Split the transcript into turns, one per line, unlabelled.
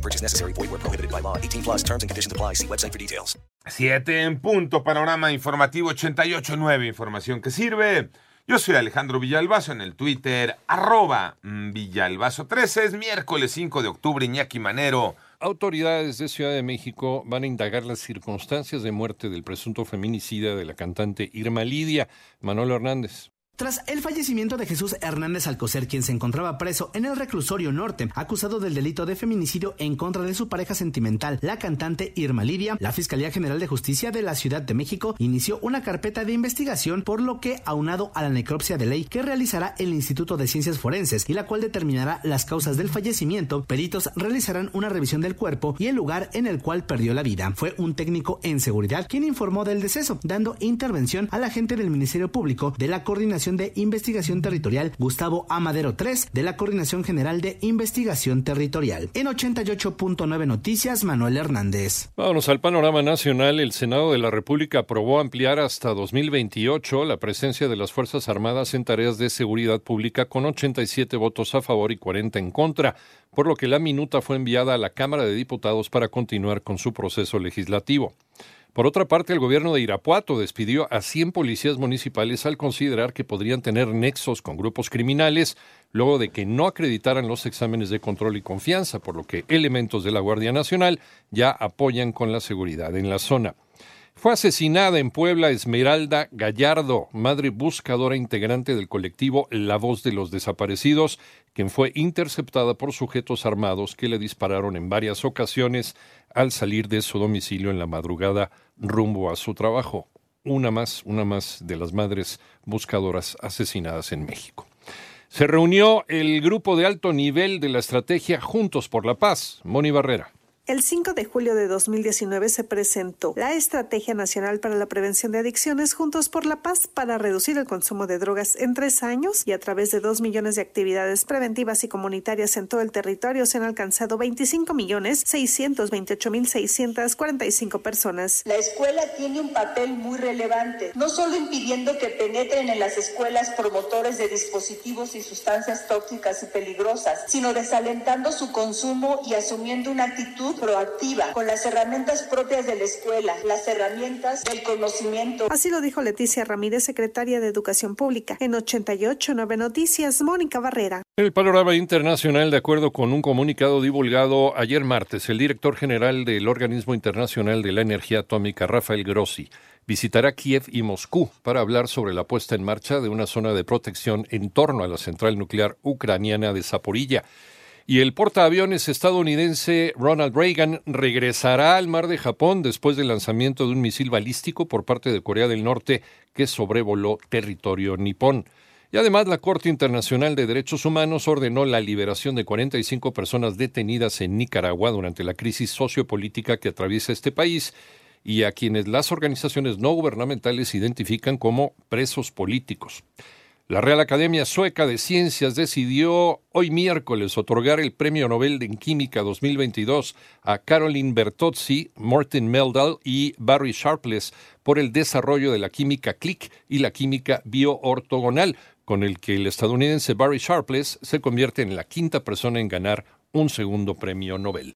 No purchase necessary. Void where prohibited by law. 18 plus terms and conditions apply. See website for details.
Siete en punto, panorama informativo 88.9, información que sirve. Yo soy Alejandro Villalbazo en el Twitter, arroba mm, Villalbazo13. Es miércoles 5 de octubre, Iñaki Manero.
Autoridades de Ciudad de México van a indagar las circunstancias de muerte del presunto feminicida de la cantante Irma Lidia, Manolo Hernández.
Tras el fallecimiento de Jesús Hernández Alcocer, quien se encontraba preso en el reclusorio norte, acusado del delito de feminicidio en contra de su pareja sentimental, la cantante Irma Lidia, la Fiscalía General de Justicia de la Ciudad de México inició una carpeta de investigación, por lo que, aunado a la necropsia de ley que realizará el Instituto de Ciencias Forenses y la cual determinará las causas del fallecimiento, peritos realizarán una revisión del cuerpo y el lugar en el cual perdió la vida. Fue un técnico en seguridad quien informó del deceso, dando intervención al agente del Ministerio Público de la De Investigación Territorial Gustavo Amadero 3 de la Coordinación General de Investigación Territorial. En 88.9 Noticias, Manuel Hernández.
Vámonos al panorama nacional. El Senado de la República aprobó ampliar hasta 2028 la presencia de las Fuerzas Armadas en tareas de seguridad pública con 87 votos a favor y 40 en contra, por lo que la minuta fue enviada a la Cámara de Diputados para continuar con su proceso legislativo. Por otra parte, el gobierno de Irapuato despidió a 100 policías municipales al considerar que podrían tener nexos con grupos criminales luego de que no acreditaran los exámenes de control y confianza, por lo que elementos de la Guardia Nacional ya apoyan con la seguridad en la zona. Fue asesinada en Puebla Esmeralda Gallardo, madre buscadora integrante del colectivo La Voz de los Desaparecidos, quien fue interceptada por sujetos armados que le dispararon en varias ocasiones al salir de su domicilio en la madrugada rumbo a su trabajo. Una más, una más de las madres buscadoras asesinadas en México. Se reunió el grupo de alto nivel de la estrategia Juntos por la Paz, Moni Barrera.
El 5 de julio de 2019 se presentó la Estrategia Nacional para la Prevención de Adicciones Juntos por la Paz para reducir el consumo de drogas en tres años y a través de dos millones de actividades preventivas y comunitarias en todo el territorio se han alcanzado 25 millones 628 mil 645 personas.
La escuela tiene un papel muy relevante, no solo impidiendo que penetren en las escuelas promotores de dispositivos y sustancias tóxicas y peligrosas, sino desalentando su consumo y asumiendo una actitud proactiva con las herramientas propias de la escuela, las herramientas del conocimiento.
Así lo dijo Leticia Ramírez, secretaria de Educación Pública. En 889 Noticias, Mónica Barrera.
El panorama internacional, de acuerdo con un comunicado divulgado ayer martes, el director general del Organismo Internacional de la Energía Atómica, Rafael Grossi, visitará Kiev y Moscú para hablar sobre la puesta en marcha de una zona de protección en torno a la central nuclear ucraniana de Zaporilla. Y el portaaviones estadounidense Ronald Reagan regresará al mar de Japón después del lanzamiento de un misil balístico por parte de Corea del Norte que sobrevoló territorio nipón. Y además la Corte Internacional de Derechos Humanos ordenó la liberación de 45 personas detenidas en Nicaragua durante la crisis sociopolítica que atraviesa este país y a quienes las organizaciones no gubernamentales identifican como presos políticos. La Real Academia Sueca de Ciencias decidió hoy miércoles otorgar el Premio Nobel en Química 2022 a Caroline Bertozzi, Martin Meldal y Barry Sharpless por el desarrollo de la química click y la química bioortogonal, con el que el estadounidense Barry Sharpless se convierte en la quinta persona en ganar un segundo premio Nobel.